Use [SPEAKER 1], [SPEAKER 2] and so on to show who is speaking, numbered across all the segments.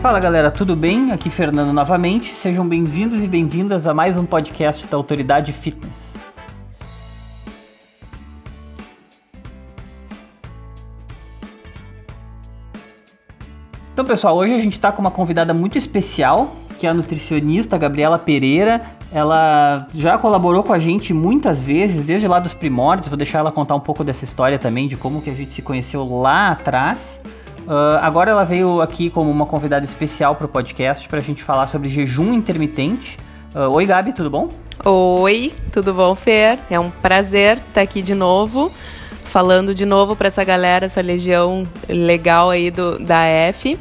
[SPEAKER 1] Fala galera, tudo bem? Aqui Fernando novamente. Sejam bem-vindos e bem-vindas a mais um podcast da Autoridade Fitness. Então, pessoal, hoje a gente está com uma convidada muito especial, que é a nutricionista Gabriela Pereira. Ela já colaborou com a gente muitas vezes, desde lá dos primórdios. Vou deixar ela contar um pouco dessa história também, de como que a gente se conheceu lá atrás. Uh, agora ela veio aqui como uma convidada especial para o podcast para a gente falar sobre jejum intermitente. Uh, Oi, Gabi, tudo bom?
[SPEAKER 2] Oi, tudo bom, Fer? É um prazer estar aqui de novo, falando de novo para essa galera, essa legião legal aí do, da F.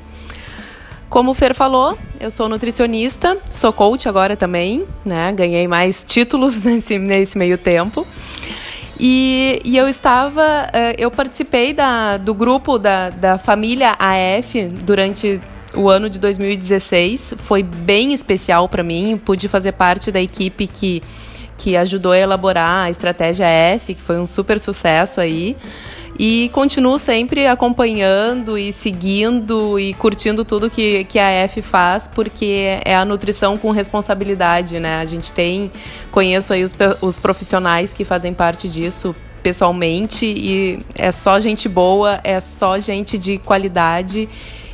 [SPEAKER 2] Como o Fer falou, eu sou nutricionista, sou coach agora também, né? Ganhei mais títulos nesse, nesse meio tempo. E, e eu estava, eh, eu participei da, do grupo da, da família AF durante o ano de 2016. Foi bem especial para mim. Pude fazer parte da equipe que, que ajudou a elaborar a estratégia F, que foi um super sucesso aí. E continuo sempre acompanhando e seguindo e curtindo tudo que, que a F faz, porque é a nutrição com responsabilidade, né? A gente tem, conheço aí os, os profissionais que fazem parte disso pessoalmente e é só gente boa, é só gente de qualidade.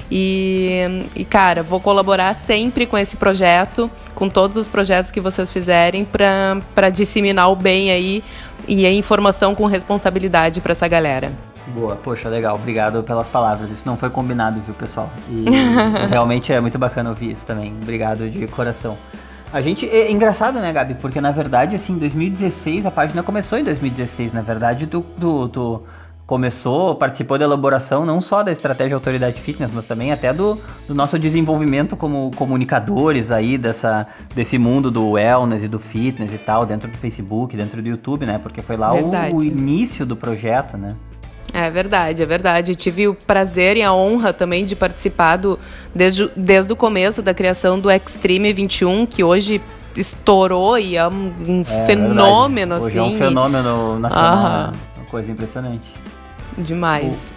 [SPEAKER 2] E, e, cara, vou colaborar sempre com esse projeto, com todos os projetos que vocês fizerem, para disseminar o bem aí e a informação com responsabilidade para essa galera.
[SPEAKER 1] Boa, poxa, legal, obrigado pelas palavras. Isso não foi combinado, viu, pessoal? E realmente é muito bacana ouvir isso também. Obrigado de coração. A gente. É engraçado, né, Gabi? Porque na verdade, assim, 2016, a página começou em 2016. Na verdade, tu, tu, tu começou, participou da elaboração não só da estratégia Autoridade Fitness, mas também até do, do, nosso desenvolvimento como comunicadores aí dessa, desse mundo do wellness e do fitness e tal, dentro do Facebook, dentro do YouTube, né? Porque foi lá o, o, início do projeto, né?
[SPEAKER 2] É verdade, é verdade. Tive o prazer e a honra também de participar do, desde, desde o começo da criação do Extreme 21, que hoje estourou e é um, um é, fenômeno,
[SPEAKER 1] verdade.
[SPEAKER 2] Hoje
[SPEAKER 1] assim. é um fenômeno nacional, né? uma coisa impressionante.
[SPEAKER 2] Demais.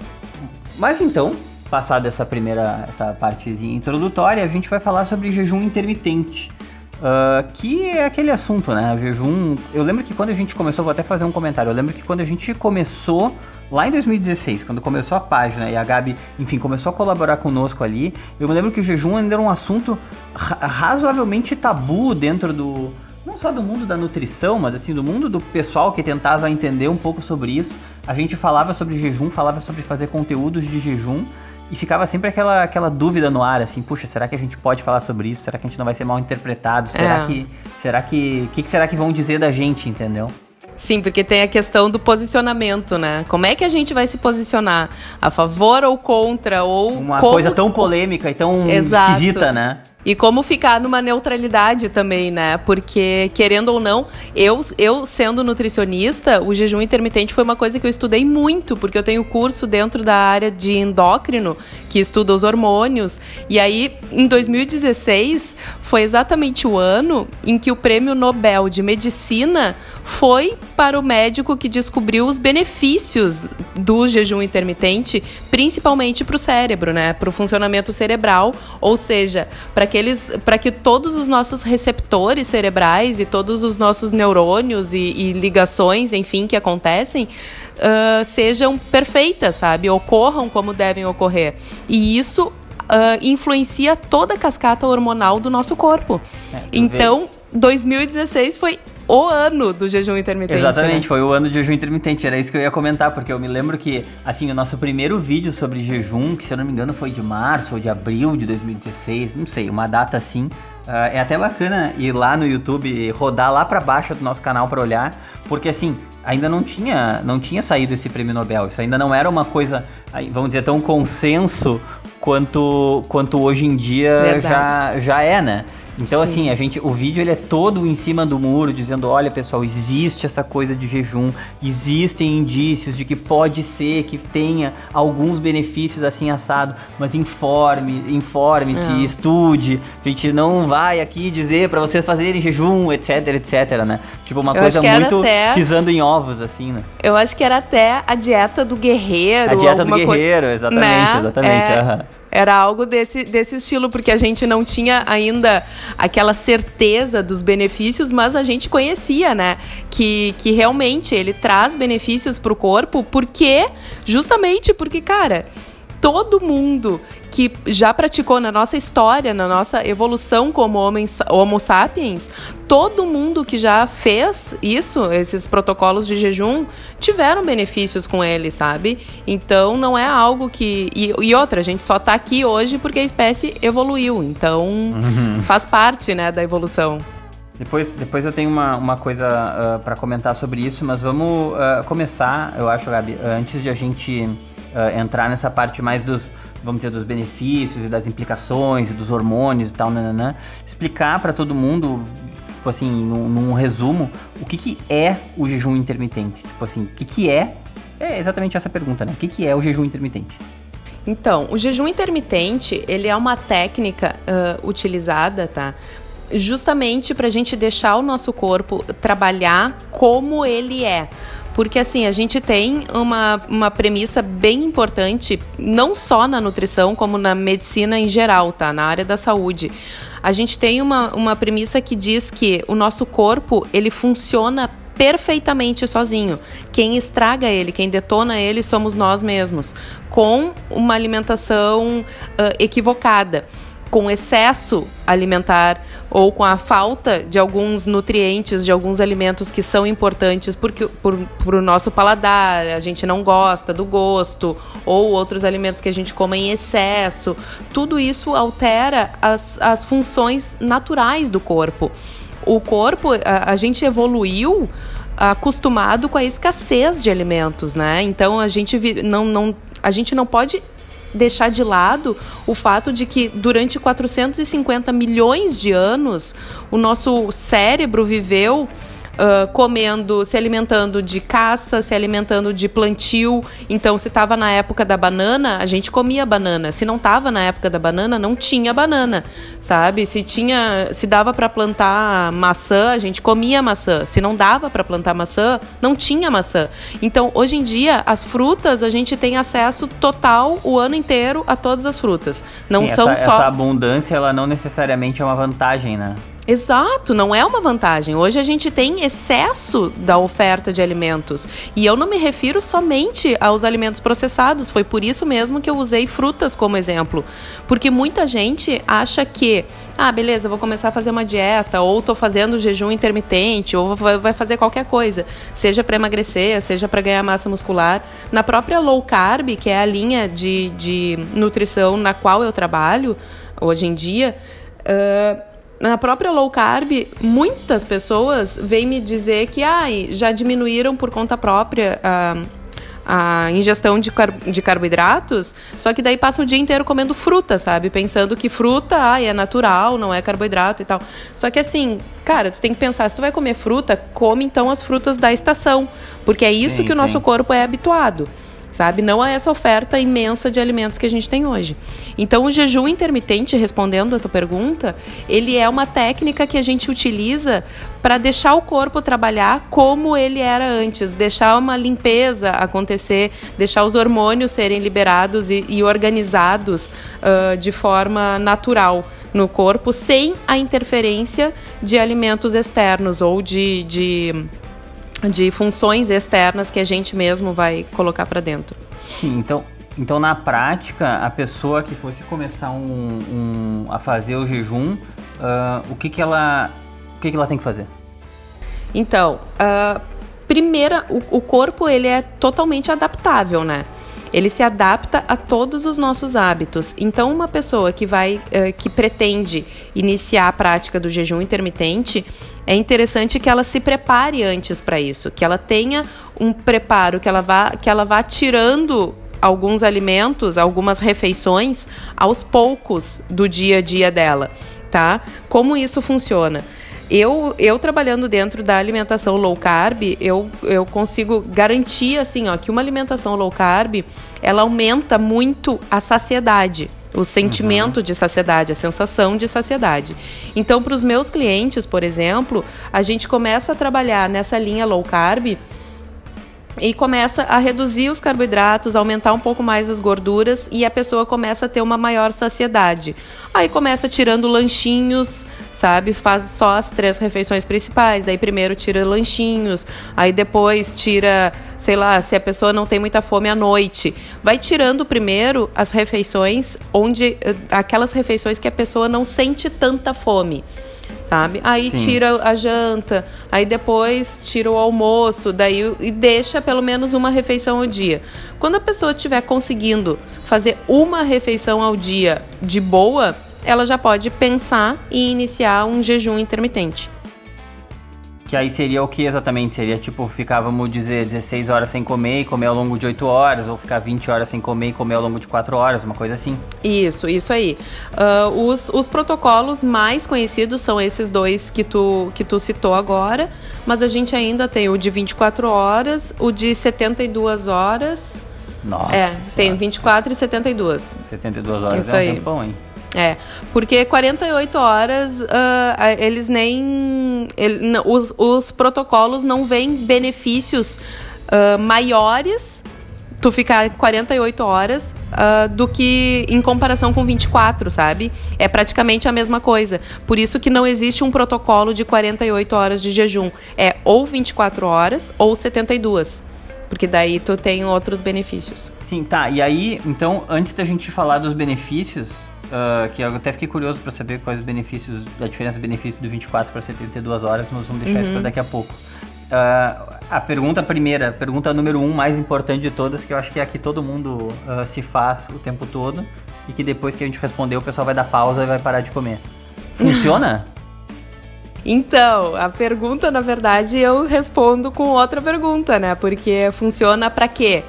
[SPEAKER 1] Mas então, passada essa primeira essa partezinha introdutória, a gente vai falar sobre jejum intermitente. Uh, que é aquele assunto, né? O jejum. Eu lembro que quando a gente começou, vou até fazer um comentário. Eu lembro que quando a gente começou lá em 2016, quando começou a página e a Gabi, enfim, começou a colaborar conosco ali, eu me lembro que o jejum ainda era um assunto razoavelmente tabu dentro do, não só do mundo da nutrição, mas assim, do mundo do pessoal que tentava entender um pouco sobre isso. A gente falava sobre jejum, falava sobre fazer conteúdos de jejum e ficava sempre aquela, aquela dúvida no ar, assim, puxa, será que a gente pode falar sobre isso? Será que a gente não vai ser mal interpretado? Será é. que. Será que. O que, que será que vão dizer da gente, entendeu?
[SPEAKER 2] Sim, porque tem a questão do posicionamento, né? Como é que a gente vai se posicionar? A favor ou contra? Ou
[SPEAKER 1] Uma
[SPEAKER 2] como...
[SPEAKER 1] coisa tão polêmica e tão Exato. esquisita, né?
[SPEAKER 2] E como ficar numa neutralidade também, né? Porque, querendo ou não, eu, eu sendo nutricionista, o jejum intermitente foi uma coisa que eu estudei muito, porque eu tenho curso dentro da área de endócrino, que estuda os hormônios. E aí, em 2016, foi exatamente o ano em que o prêmio Nobel de Medicina foi para o médico que descobriu os benefícios do jejum intermitente, principalmente para o cérebro, né? Para o funcionamento cerebral, ou seja, para aqueles, para que todos os nossos receptores cerebrais e todos os nossos neurônios e, e ligações, enfim, que acontecem, uh, sejam perfeitas, sabe? Ocorram como devem ocorrer. E isso Uh, influencia toda a cascata hormonal do nosso corpo. É, então, 2016 foi o ano do jejum intermitente.
[SPEAKER 1] Exatamente,
[SPEAKER 2] né?
[SPEAKER 1] foi o ano do jejum intermitente. Era isso que eu ia comentar, porque eu me lembro que, assim, o nosso primeiro vídeo sobre jejum, que se eu não me engano foi de março ou de abril de 2016, não sei, uma data assim. Uh, é até bacana ir lá no YouTube, rodar lá para baixo do nosso canal para olhar, porque assim, ainda não tinha, não tinha saído esse prêmio Nobel. Isso ainda não era uma coisa, vamos dizer, tão consenso quanto, quanto hoje em dia já, já é, né? Então, Sim. assim, a gente, o vídeo ele é todo em cima do muro, dizendo: olha, pessoal, existe essa coisa de jejum, existem indícios de que pode ser que tenha alguns benefícios assim assado, mas informe, informe-se, é. estude. A gente não vai aqui dizer para vocês fazerem jejum, etc, etc, né? Tipo, uma Eu coisa muito até... pisando em ovos, assim, né?
[SPEAKER 2] Eu acho que era até a dieta do guerreiro.
[SPEAKER 1] A dieta do guerreiro, coisa... exatamente, né? exatamente.
[SPEAKER 2] É... Era algo desse, desse estilo, porque a gente não tinha ainda aquela certeza dos benefícios, mas a gente conhecia, né? Que, que realmente ele traz benefícios para o corpo, porque justamente porque, cara, todo mundo que já praticou na nossa história, na nossa evolução como homens, Homo sapiens, todo mundo que já fez isso, esses protocolos de jejum, tiveram benefícios com ele, sabe? Então não é algo que. E, e outra, a gente só está aqui hoje porque a espécie evoluiu. Então uhum. faz parte né, da evolução.
[SPEAKER 1] Depois, depois eu tenho uma, uma coisa uh, ah, para comentar sobre isso, mas vamos uh, começar, eu acho, Gabi, antes de a gente uh, entrar nessa parte mais dos, vamos dizer, dos benefícios e das implicações e dos hormônios e tal, nananã, explicar para todo mundo, tipo assim, num, num, resumo, o que, que é o jejum intermitente. Tipo assim, o que, que é? É exatamente essa pergunta, né? O que, que é o jejum intermitente?
[SPEAKER 2] Então, o jejum intermitente, ele é uma técnica uh, utilizada, tá? Justamente para a gente deixar o nosso corpo trabalhar como ele é. Porque assim, a gente tem uma, uma premissa bem importante, não só na nutrição, como na medicina em geral, tá? Na área da saúde. A gente tem uma, uma premissa que diz que o nosso corpo, ele funciona perfeitamente sozinho. Quem estraga ele, quem detona ele, somos nós mesmos, com uma alimentação uh, equivocada com excesso alimentar ou com a falta de alguns nutrientes, de alguns alimentos que são importantes porque para o nosso paladar, a gente não gosta do gosto, ou outros alimentos que a gente come em excesso, tudo isso altera as, as funções naturais do corpo. O corpo, a, a gente evoluiu acostumado com a escassez de alimentos, né? Então a gente não, não, a gente não pode deixar de lado o fato de que durante 450 milhões de anos o nosso cérebro viveu uh, comendo, se alimentando de caça, se alimentando de plantio. Então, se estava na época da banana, a gente comia banana. Se não estava na época da banana, não tinha banana, sabe? Se tinha, se dava para plantar maçã, a gente comia maçã. Se não dava para plantar maçã, não tinha maçã. Então, hoje em dia, as frutas a gente tem acesso total o ano inteiro a todas as frutas. Não
[SPEAKER 1] Sim,
[SPEAKER 2] são
[SPEAKER 1] essa,
[SPEAKER 2] só
[SPEAKER 1] essa abundância, ela não necessariamente é uma vantagem, né?
[SPEAKER 2] Exato, não é uma vantagem. Hoje a gente tem excesso da oferta de alimentos. E eu não me refiro somente aos alimentos processados. Foi por isso mesmo que eu usei frutas como exemplo. Porque muita gente acha que, ah, beleza, vou começar a fazer uma dieta, ou estou fazendo jejum intermitente, ou vai fazer qualquer coisa, seja para emagrecer, seja para ganhar massa muscular. Na própria low carb, que é a linha de, de nutrição na qual eu trabalho hoje em dia. Uh, na própria low carb, muitas pessoas vêm me dizer que ai, já diminuíram por conta própria a, a ingestão de, car de carboidratos, só que daí passam o dia inteiro comendo fruta, sabe? Pensando que fruta ai, é natural, não é carboidrato e tal. Só que assim, cara, tu tem que pensar, se tu vai comer fruta, come então as frutas da estação, porque é isso sim, que o nosso corpo é habituado sabe? Não a essa oferta imensa de alimentos que a gente tem hoje. Então, o jejum intermitente, respondendo a tua pergunta, ele é uma técnica que a gente utiliza para deixar o corpo trabalhar como ele era antes, deixar uma limpeza acontecer, deixar os hormônios serem liberados e, e organizados uh, de forma natural no corpo, sem a interferência de alimentos externos ou de, de de funções externas que a gente mesmo vai colocar para dentro.
[SPEAKER 1] Sim, então, então na prática, a pessoa que fosse começar um, um a fazer o jejum, uh, o que que ela, o que que ela tem que fazer?
[SPEAKER 2] Então, uh, primeira, o, o corpo ele é totalmente adaptável, né? Ele se adapta a todos os nossos hábitos. Então, uma pessoa que vai, uh, que pretende iniciar a prática do jejum intermitente, é interessante que ela se prepare antes para isso, que ela tenha um preparo, que ela vá, que ela vá tirando alguns alimentos, algumas refeições aos poucos do dia a dia dela, tá? Como isso funciona? Eu, eu trabalhando dentro da alimentação low carb, eu, eu consigo garantir assim, ó, que uma alimentação low carb, ela aumenta muito a saciedade o sentimento uhum. de saciedade, a sensação de saciedade. Então, para os meus clientes, por exemplo, a gente começa a trabalhar nessa linha low carb e começa a reduzir os carboidratos, aumentar um pouco mais as gorduras e a pessoa começa a ter uma maior saciedade. Aí começa tirando lanchinhos, sabe? Faz só as três refeições principais, daí primeiro tira lanchinhos, aí depois tira, sei lá, se a pessoa não tem muita fome à noite, vai tirando primeiro as refeições onde eh, aquelas refeições que a pessoa não sente tanta fome sabe? Aí Sim. tira a janta, aí depois tira o almoço, daí e deixa pelo menos uma refeição ao dia. Quando a pessoa estiver conseguindo fazer uma refeição ao dia de boa, ela já pode pensar em iniciar um jejum intermitente.
[SPEAKER 1] Que aí seria o que exatamente? Seria tipo, ficar, vamos dizer, 16 horas sem comer e comer ao longo de 8 horas, ou ficar 20 horas sem comer e comer ao longo de 4 horas, uma coisa assim?
[SPEAKER 2] Isso, isso aí. Uh, os, os protocolos mais conhecidos são esses dois que tu, que tu citou agora, mas a gente ainda tem o de 24 horas, o de 72 horas.
[SPEAKER 1] Nossa.
[SPEAKER 2] É, senhora. tem 24 e 72.
[SPEAKER 1] 72 horas
[SPEAKER 2] isso
[SPEAKER 1] é
[SPEAKER 2] um
[SPEAKER 1] aí. tempão, hein?
[SPEAKER 2] É, porque 48 horas uh, eles nem. Ele, os, os protocolos não veem benefícios uh, maiores tu ficar 48 horas uh, do que em comparação com 24, sabe? É praticamente a mesma coisa. Por isso que não existe um protocolo de 48 horas de jejum. É ou 24 horas ou 72. Porque daí tu tem outros benefícios.
[SPEAKER 1] Sim, tá. E aí, então, antes da gente falar dos benefícios, Uh, que eu até fiquei curioso para saber quais os benefícios, a diferença de benefício do 24 para 72 horas, mas vamos deixar uhum. isso para daqui a pouco. Uh, a pergunta primeira, pergunta número um, mais importante de todas, que eu acho que é a que todo mundo uh, se faz o tempo todo, e que depois que a gente responder, o pessoal vai dar pausa e vai parar de comer. Funciona?
[SPEAKER 2] Então, a pergunta, na verdade, eu respondo com outra pergunta, né? Porque funciona para quê?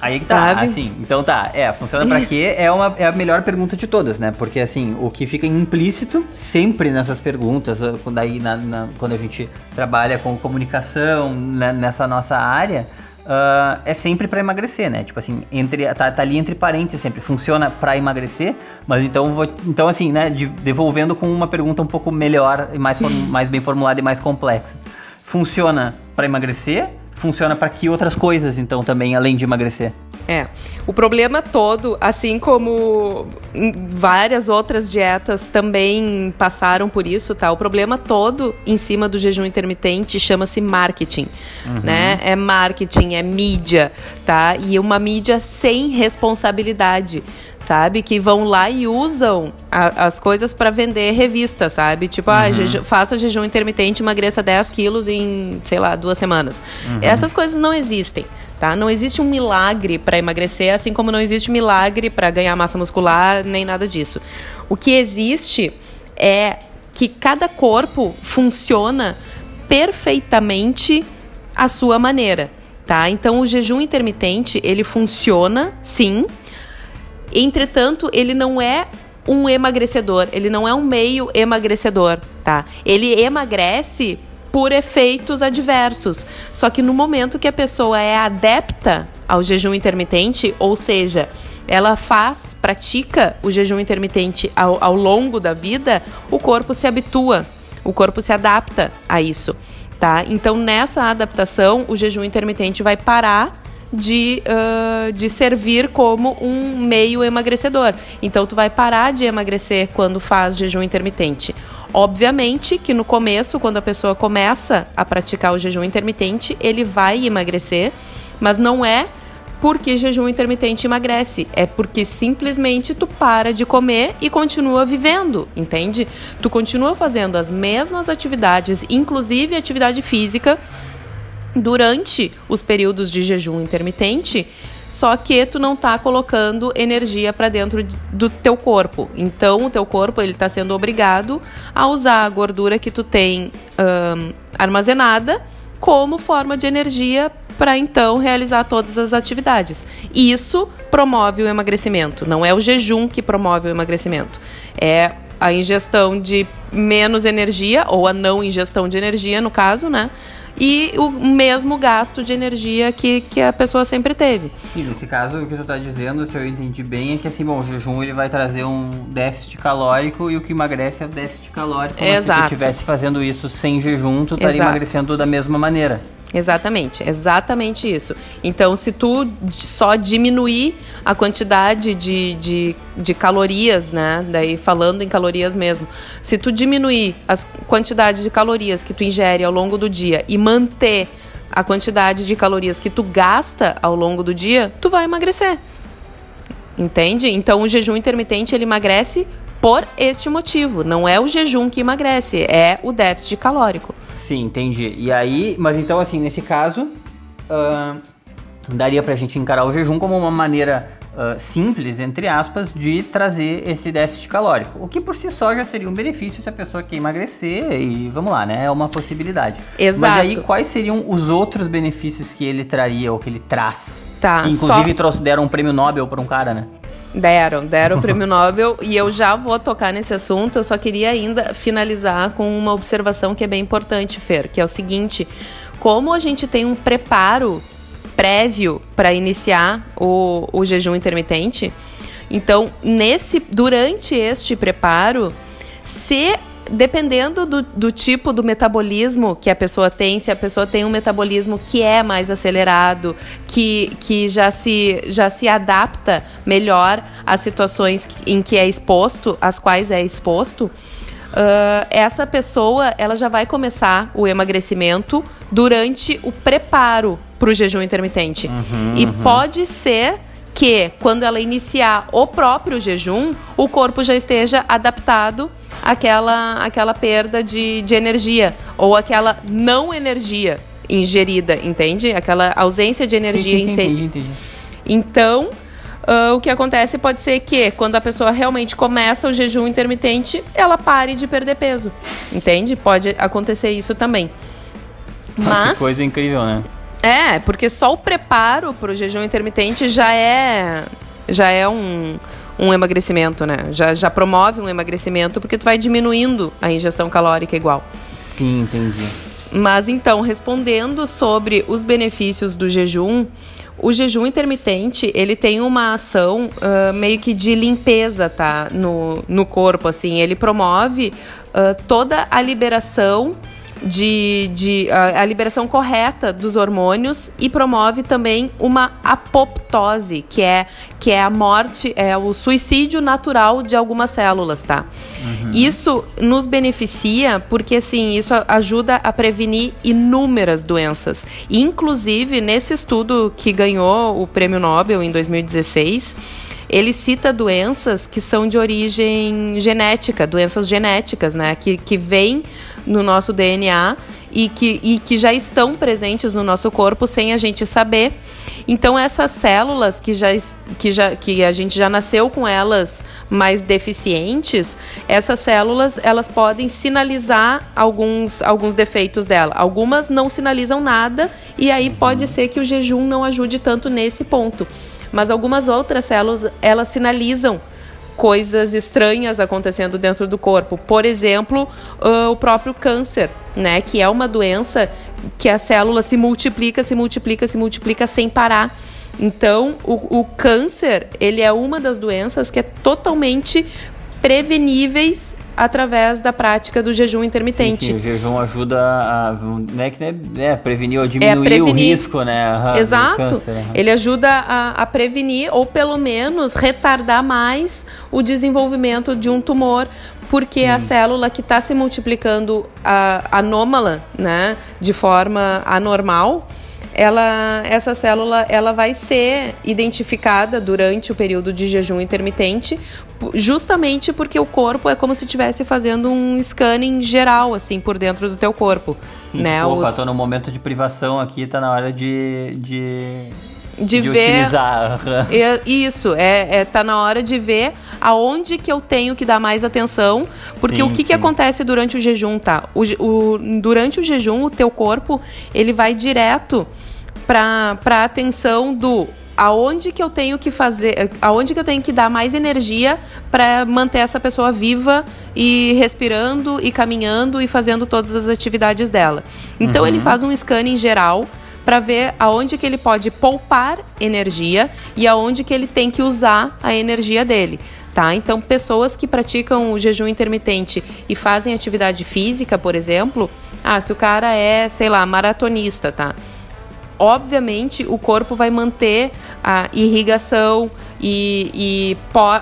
[SPEAKER 1] Aí que tá, Sabe? assim, então tá, é, funciona para quê? É, uma, é a melhor pergunta de todas, né? Porque assim, o que fica implícito sempre nessas perguntas, ah, quando, aí, na, na, quando a gente trabalha com comunicação né, nessa nossa área, uh, é sempre para emagrecer, né? Tipo assim, entre, tá, tá ali entre parênteses sempre, funciona para emagrecer, mas então, vou, então assim, né, de, devolvendo com uma pergunta um pouco melhor, mais, mais bem formulada e mais complexa. Funciona para emagrecer? Funciona para que outras coisas, então, também, além de emagrecer?
[SPEAKER 2] É. O problema todo, assim como várias outras dietas também passaram por isso, tá? O problema todo em cima do jejum intermitente chama-se marketing, uhum. né? É marketing, é mídia, tá? E uma mídia sem responsabilidade sabe? Que vão lá e usam a, as coisas para vender revista, sabe? Tipo, ah, uhum. ah, jeju, faça jejum intermitente, emagreça 10 quilos em, sei lá, duas semanas. Uhum. Essas coisas não existem, tá? Não existe um milagre para emagrecer, assim como não existe milagre para ganhar massa muscular, nem nada disso. O que existe é que cada corpo funciona perfeitamente à sua maneira, tá? Então o jejum intermitente, ele funciona, sim, Entretanto, ele não é um emagrecedor, ele não é um meio emagrecedor, tá? Ele emagrece por efeitos adversos. Só que no momento que a pessoa é adepta ao jejum intermitente, ou seja, ela faz, pratica o jejum intermitente ao, ao longo da vida, o corpo se habitua, o corpo se adapta a isso, tá? Então, nessa adaptação, o jejum intermitente vai parar de, uh, de servir como um meio emagrecedor. Então, tu vai parar de emagrecer quando faz jejum intermitente. Obviamente que no começo, quando a pessoa começa a praticar o jejum intermitente, ele vai emagrecer, mas não é porque jejum intermitente emagrece, é porque simplesmente tu para de comer e continua vivendo, entende? Tu continua fazendo as mesmas atividades, inclusive atividade física, durante os períodos de jejum intermitente, só que tu não tá colocando energia para dentro do teu corpo. Então, o teu corpo ele está sendo obrigado a usar a gordura que tu tem um, armazenada como forma de energia para então realizar todas as atividades. Isso promove o emagrecimento. Não é o jejum que promove o emagrecimento. É a ingestão de menos energia ou a não ingestão de energia, no caso, né? E o mesmo gasto de energia que, que a pessoa sempre teve.
[SPEAKER 1] Sim, nesse caso, o que tu está dizendo, se eu entendi bem, é que assim, bom, o jejum ele vai trazer um déficit calórico e o que emagrece é o déficit calórico. Exato. se tu estivesse fazendo isso sem jejum, tu estaria emagrecendo da mesma maneira.
[SPEAKER 2] Exatamente, exatamente isso. Então, se tu só diminuir a quantidade de, de, de calorias, né? Daí falando em calorias mesmo, se tu diminuir a quantidade de calorias que tu ingere ao longo do dia e manter a quantidade de calorias que tu gasta ao longo do dia, tu vai emagrecer. Entende? Então o jejum intermitente ele emagrece por este motivo. Não é o jejum que emagrece, é o déficit calórico.
[SPEAKER 1] Sim, entendi. E aí, mas então assim, nesse caso, uh, daria pra gente encarar o jejum como uma maneira uh, simples, entre aspas, de trazer esse déficit calórico. O que por si só já seria um benefício se a pessoa quer emagrecer e vamos lá, né? É uma possibilidade.
[SPEAKER 2] Exato.
[SPEAKER 1] Mas aí quais seriam os outros benefícios que ele traria ou que ele traz?
[SPEAKER 2] Tá.
[SPEAKER 1] Que inclusive só... trouxe, deram um prêmio Nobel para um cara, né?
[SPEAKER 2] Deram, deram o prêmio Nobel e eu já vou tocar nesse assunto. Eu só queria ainda finalizar com uma observação que é bem importante, Fer, que é o seguinte: como a gente tem um preparo prévio para iniciar o, o jejum intermitente, então nesse durante este preparo, se dependendo do, do, tipo do metabolismo que a pessoa tem, se a pessoa tem um metabolismo que é mais acelerado, que, que já, se, já se adapta melhor às situações em que é exposto, às quais é exposto, uh, essa pessoa ela já vai começar o emagrecimento durante o preparo para o jejum intermitente. Uhum, e uhum. pode ser que quando ela iniciar o próprio jejum, o corpo já esteja adaptado àquela, àquela perda de, de energia ou aquela não energia ingerida, entende? Aquela ausência de energia sim, sim, em si. Entendi, entendi. Então, uh, o que acontece pode ser que quando a pessoa realmente começa o jejum intermitente, ela pare de perder peso, entende? Pode acontecer isso também.
[SPEAKER 1] Mas, que coisa incrível, né?
[SPEAKER 2] É, porque só o preparo para o jejum intermitente já é já é um, um emagrecimento, né? Já, já promove um emagrecimento porque tu vai diminuindo a ingestão calórica igual.
[SPEAKER 1] Sim, entendi.
[SPEAKER 2] Mas então, respondendo sobre os benefícios do jejum, o jejum intermitente, ele tem uma ação uh, meio que de limpeza, tá? No, no corpo, assim. Ele promove uh, toda a liberação de, de a, a, liberação correta dos hormônios e promove também uma apoptose, que é, que é a morte, é o suicídio natural de algumas células, tá? Uhum. Isso nos beneficia porque, assim, isso ajuda a prevenir inúmeras doenças. Inclusive, nesse estudo que ganhou o prêmio Nobel em 2016, ele cita doenças que são de origem genética, doenças genéticas, né? Que, que vêm no nosso DNA e que, e que já estão presentes no nosso corpo sem a gente saber. Então essas células que já, que já que a gente já nasceu com elas mais deficientes, essas células elas podem sinalizar alguns, alguns defeitos dela. Algumas não sinalizam nada e aí pode ser que o jejum não ajude tanto nesse ponto. Mas algumas outras células elas sinalizam coisas estranhas acontecendo dentro do corpo. Por exemplo, uh, o próprio câncer, né? Que é uma doença que a célula se multiplica, se multiplica, se multiplica sem parar. Então, o, o câncer, ele é uma das doenças que é totalmente preveníveis através da prática do jejum intermitente. Sim, sim,
[SPEAKER 1] o jejum ajuda a né, que, né, prevenir ou diminuir é prevenir. o risco, né?
[SPEAKER 2] Exato. Câncer, Ele ajuda a, a, prevenir ou pelo menos retardar mais o desenvolvimento de um tumor, porque sim. a célula que está se multiplicando a, anômala, né, de forma anormal, ela, essa célula ela vai ser identificada durante o período de jejum intermitente, justamente porque o corpo é como se estivesse fazendo um scanning geral, assim, por dentro do teu corpo. Sim, né?
[SPEAKER 1] Tipo, opa, Os... tô no momento de privação aqui, tá na hora de...
[SPEAKER 2] de... De, de, ver utilizar. isso é, é tá na hora de ver aonde que eu tenho que dar mais atenção porque sim, o que, que acontece durante o jejum tá o, o, durante o jejum o teu corpo ele vai direto para a atenção do aonde que eu tenho que fazer, aonde que eu tenho que dar mais energia para manter essa pessoa viva e respirando e caminhando e fazendo todas as atividades dela. Então uhum. ele faz um scanning geral para ver aonde que ele pode poupar energia e aonde que ele tem que usar a energia dele. Tá? Então, pessoas que praticam o jejum intermitente e fazem atividade física, por exemplo, Ah, se o cara é, sei lá, maratonista, tá? Obviamente o corpo vai manter a irrigação e, e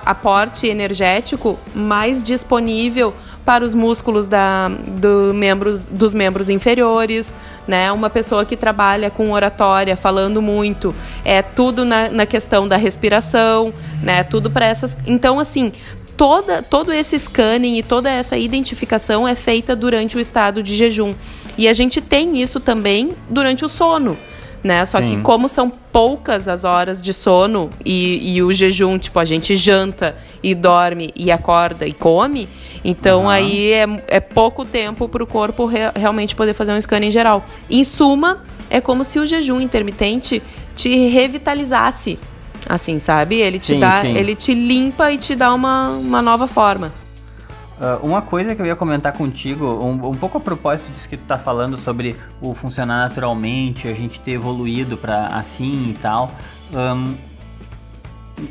[SPEAKER 2] aporte energético mais disponível para os músculos da, do membros, dos membros inferiores, né? Uma pessoa que trabalha com oratória, falando muito, é tudo na, na questão da respiração, né? Tudo para essas. Então, assim, toda, todo esse scanning e toda essa identificação é feita durante o estado de jejum. E a gente tem isso também durante o sono. Né? Só Sim. que como são poucas as horas de sono e, e, o jejum, tipo, a gente janta e dorme e acorda e come, então uhum. aí é, é, pouco tempo para o corpo re realmente poder fazer um scanning geral. Em suma, é como se o jejum intermitente te revitalizasse. Assim, sabe? Ele te sim, dá, sim. ele te limpa e te dá uma, uma nova forma.
[SPEAKER 1] Uh, uma coisa que eu ia comentar contigo, um, um, pouco a propósito disso que tu tá falando sobre o funcionar naturalmente, a gente ter evoluído para assim e tal. Um,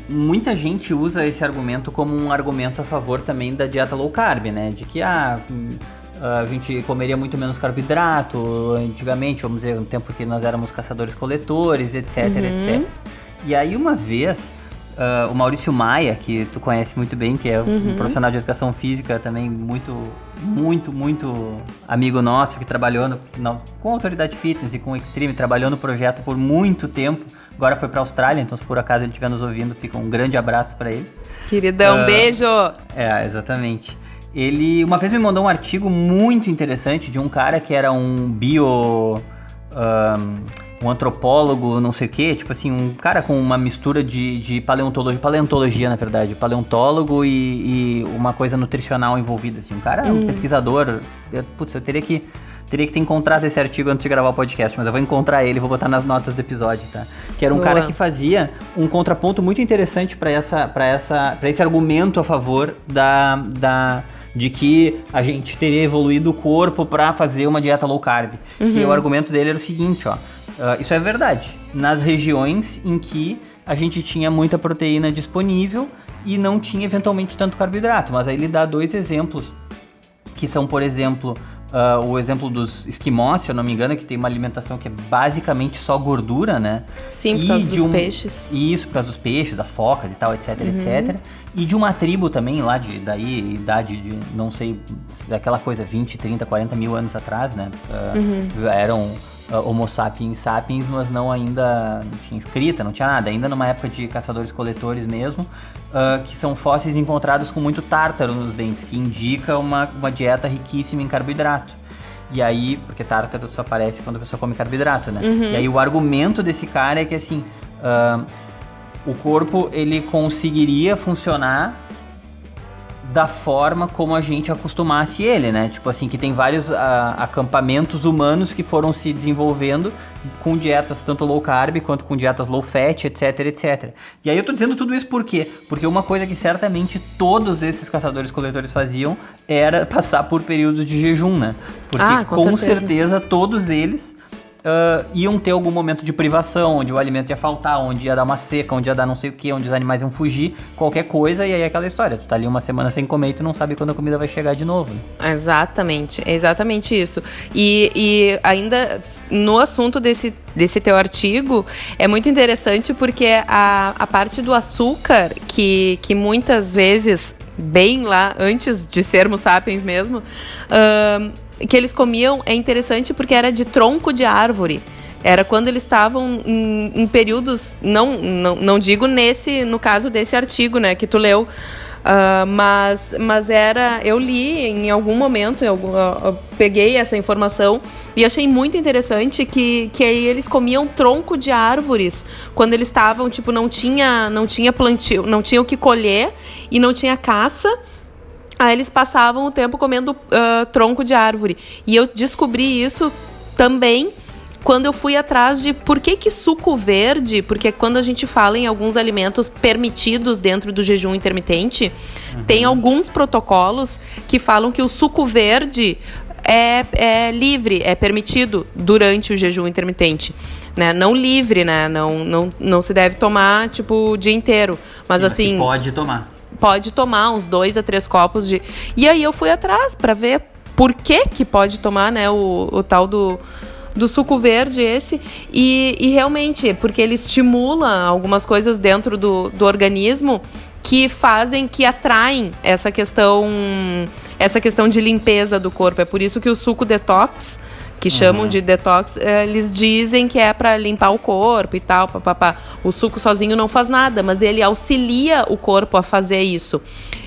[SPEAKER 1] muita gente usa esse argumento como um argumento a favor também da dieta low carb, né? De que ah, hum, a gente comeria muito menos carboidrato antigamente, vamos dizer, no tempo que nós éramos caçadores-coletores, etc, uhum. etc. E aí uma vez, uh, o Maurício Maia, que tu conhece muito bem, que é uhum. um profissional de educação física também muito, muito, muito amigo nosso, que trabalhou no, com Autoridade Fitness e com Extreme, trabalhou no projeto por muito tempo, Agora foi para a Austrália, então se por acaso ele estiver nos ouvindo, fica um grande abraço para ele.
[SPEAKER 2] Queridão, uh, beijo!
[SPEAKER 1] É, exatamente. Ele uma vez me mandou um artigo muito interessante de um cara que era um bio. Um, um antropólogo, não sei o quê, tipo assim, um cara com uma mistura de, de paleontologia, paleontologia, na verdade, paleontólogo e, e uma coisa nutricional envolvida, assim, um cara, hum. um pesquisador, eu, putz, eu teria que Teria que ter encontrado esse artigo antes de gravar o podcast, mas eu vou encontrar ele e vou botar nas notas do episódio, tá? Que era um Boa. cara que fazia um contraponto muito interessante para essa, para essa, para esse argumento a favor da, da de que a gente teria evoluído o corpo para fazer uma dieta low carb. Uhum. E o argumento dele era o seguinte, ó. Uh, isso é verdade. Nas regiões em que a gente tinha muita proteína disponível e não tinha eventualmente tanto carboidrato. Mas aí ele dá dois exemplos que são, por exemplo, Uh, o exemplo dos esquimós, se eu não me engano, que tem uma alimentação que é basicamente só gordura, né?
[SPEAKER 2] Sim, por causa dos um... peixes.
[SPEAKER 1] Isso, por causa dos peixes, das focas e tal, etc, uhum. etc. E de uma tribo também lá de, daí, idade de, não sei, daquela coisa, 20, 30, 40 mil anos atrás, né? Uh, uhum. Eram uh, Homo sapiens sapiens, mas não ainda não tinha escrita, não tinha nada. Ainda numa época de caçadores-coletores mesmo, uh, que são fósseis encontrados com muito tártaro nos dentes, que indica uma, uma dieta riquíssima em carboidrato. E aí, porque tártaro só aparece quando a pessoa come carboidrato, né? Uhum. E aí o argumento desse cara é que assim, uh, o corpo ele conseguiria funcionar da forma como a gente acostumasse ele, né? Tipo assim, que tem vários a, ah, acampamentos humanos que foram se desenvolvendo com dietas tanto low carb quanto com dietas low fat, etc, etc. E aí eu tô dizendo tudo isso por quê? Porque uma coisa que certamente todos esses caçadores-coletores faziam era passar por períodos de jejum, né? Porque ah, com, com certeza. certeza todos eles uh, iam ter algum momento de privação, onde o alimento ia faltar, onde ia dar uma seca, onde ia dar não sei o que, onde os animais iam fugir, qualquer coisa, e aí é aquela história. Tu tá ali uma semana sem comer e tu não sabe quando a comida vai chegar de novo.
[SPEAKER 2] Né? Exatamente, é exatamente isso. E, e ainda no assunto desse, desse teu artigo, é muito interessante porque a, a parte do açúcar, que, que muitas vezes, bem lá, antes de sermos sapiens mesmo, uh, que eles comiam é interessante porque era de tronco de árvore. Era quando eles estavam em, em períodos, não, não, não digo nesse, no caso desse artigo, né, que tu leu, Uh, mas, mas era. Eu li em algum momento, eu, eu, eu, peguei essa informação e achei muito interessante que, que aí eles comiam tronco de árvores quando eles estavam, tipo, não tinha, não tinha plantio, não tinha o que colher e não tinha caça. Aí eles passavam o tempo comendo uh, tronco de árvore. E eu descobri isso também quando eu fui atrás de por que, que suco verde, porque quando a gente fala em alguns alimentos permitidos dentro do jejum intermitente, uhum. tem alguns protocolos que falam que o suco verde é, é livre, é permitido durante o jejum intermitente. Né? Não livre, né? Não, não, não se deve tomar, tipo, o dia inteiro. Mas Sim, assim.
[SPEAKER 1] Pode tomar
[SPEAKER 2] pode tomar uns dois a três copos de. E aí eu fui atrás para ver por que que pode tomar, né, o, o tal do do suco verde esse e, e realmente porque ele estimula algumas coisas dentro do, do organismo que fazem que atraem essa questão essa questão de limpeza do corpo é por isso que o suco detox que chamam uhum. de detox, eh, eles dizem que é para limpar o corpo e tal, papapá. O suco sozinho não faz nada, mas ele auxilia o corpo a fazer isso.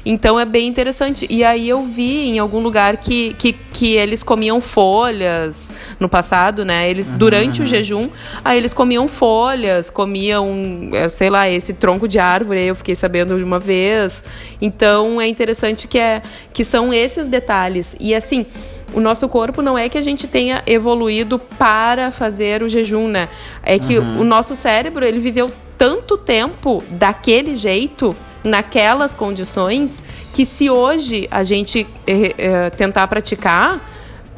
[SPEAKER 2] Então é bem interessante. E aí eu vi em algum lugar que, que, que eles comiam folhas no passado, né? Eles, uhum. durante o jejum, aí eles comiam folhas, comiam, eh, sei lá, esse tronco de árvore, aí eu fiquei sabendo de uma vez. Então é interessante que, é, que são esses detalhes. E assim o nosso corpo não é que a gente tenha evoluído para fazer o jejum, né? É que uhum. o nosso cérebro, ele viveu tanto tempo daquele jeito, naquelas condições, que se hoje a gente eh, eh, tentar praticar,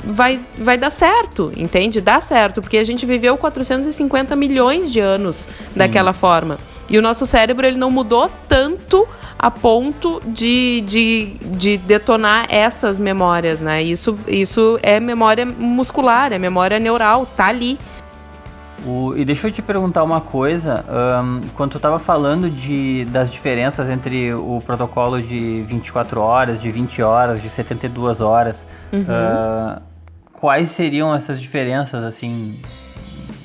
[SPEAKER 2] vai, vai dar certo, entende? Dá certo, porque a gente viveu 450 milhões de anos Sim. daquela forma. E o nosso cérebro ele não mudou tanto a ponto de, de, de detonar essas memórias, né? Isso, isso é memória muscular, é memória neural, tá ali.
[SPEAKER 1] O, e deixa eu te perguntar uma coisa. Um, quando tu estava falando de, das diferenças entre o protocolo de 24 horas, de 20 horas, de 72 horas, uhum. uh, quais seriam essas diferenças, assim,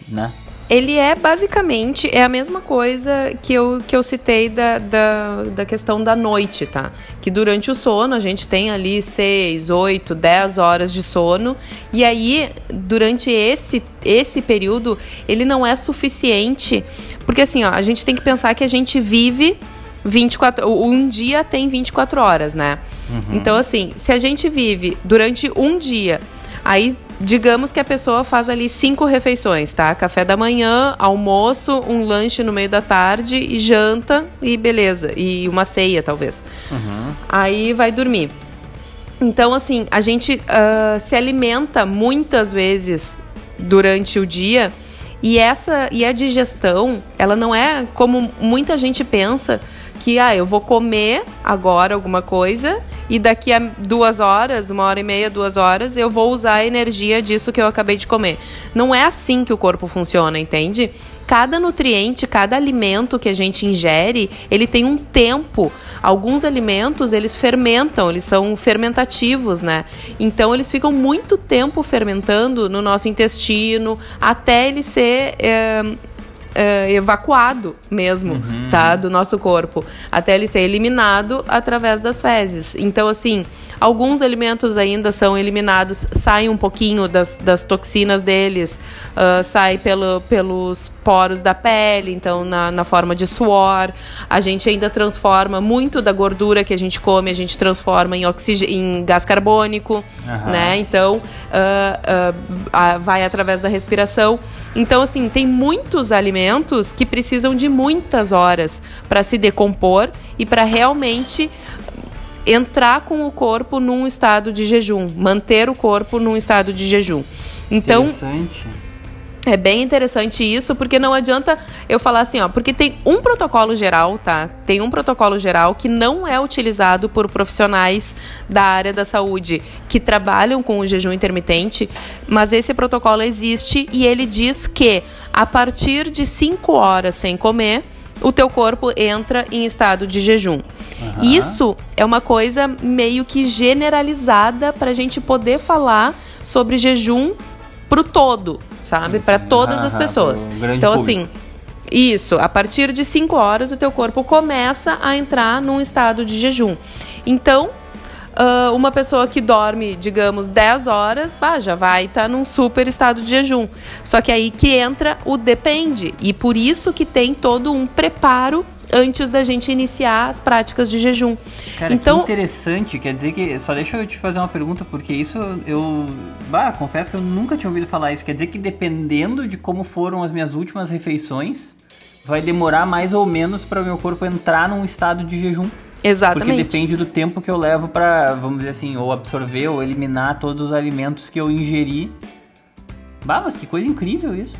[SPEAKER 1] né?
[SPEAKER 2] Ele é basicamente é a mesma coisa que eu, que eu citei da, da, da questão da noite, tá? Que durante o sono a gente tem ali 6, 8, 10 horas de sono. E aí, durante esse, esse período, ele não é suficiente. Porque assim, ó, a gente tem que pensar que a gente vive 24. Um dia tem 24 horas, né? Uhum. Então, assim, se a gente vive durante um dia, aí Digamos que a pessoa faz ali cinco refeições, tá? Café da manhã, almoço, um lanche no meio da tarde e janta e beleza. E uma ceia, talvez. Uhum. Aí vai dormir. Então, assim, a gente uh, se alimenta muitas vezes durante o dia e essa e a digestão, ela não é como muita gente pensa que ah, eu vou comer agora alguma coisa e daqui a duas horas, uma hora e meia, duas horas, eu vou usar a energia disso que eu acabei de comer. Não é assim que o corpo funciona, entende? Cada nutriente, cada alimento que a gente ingere, ele tem um tempo. Alguns alimentos, eles fermentam, eles são fermentativos, né? Então, eles ficam muito tempo fermentando no nosso intestino, até ele ser... É, uh, evacuado mesmo, uhum. tá? Do nosso corpo, até ele ser eliminado através das fezes. Então, assim, alguns alimentos ainda são eliminados, saem um pouquinho das, das toxinas deles, uh, sai pelo, pelos poros da pele, então na, na forma de suor. A gente ainda transforma muito da gordura que a gente come, a gente transforma em, em gás carbônico, uhum. né? Então, uh, uh, vai através da respiração. Então, assim, tem muitos alimentos que precisam de muitas horas para se decompor e para realmente entrar com o corpo num estado de jejum, manter o corpo num estado de jejum. Então, é bem interessante isso, porque não adianta eu falar assim, ó, porque tem um protocolo geral, tá? Tem um protocolo geral que não é utilizado por profissionais da área da saúde que trabalham com o jejum intermitente, mas esse protocolo existe e ele diz que a partir de 5 horas sem comer, o teu corpo entra em estado de jejum. Uhum. Isso é uma coisa meio que generalizada para a gente poder falar sobre jejum pro todo, sabe? Para todas as pessoas. Então, assim, isso, a partir de 5 horas o teu corpo começa a entrar num estado de jejum. Então, uh, uma pessoa que dorme, digamos, 10 horas, bah, já vai estar tá num super estado de jejum. Só que aí que entra o depende. E por isso que tem todo um preparo antes da gente iniciar as práticas de jejum.
[SPEAKER 1] Cara, então, que interessante, quer dizer que. Só deixa eu te fazer uma pergunta, porque isso eu. Bah, confesso que eu nunca tinha ouvido falar isso. Quer dizer que dependendo de como foram as minhas últimas refeições, vai demorar mais ou menos para o meu corpo entrar num estado de jejum.
[SPEAKER 2] Exatamente.
[SPEAKER 1] Porque depende do tempo que eu levo para, vamos dizer assim, ou absorver ou eliminar todos os alimentos que eu ingeri. Bah, mas que coisa incrível isso.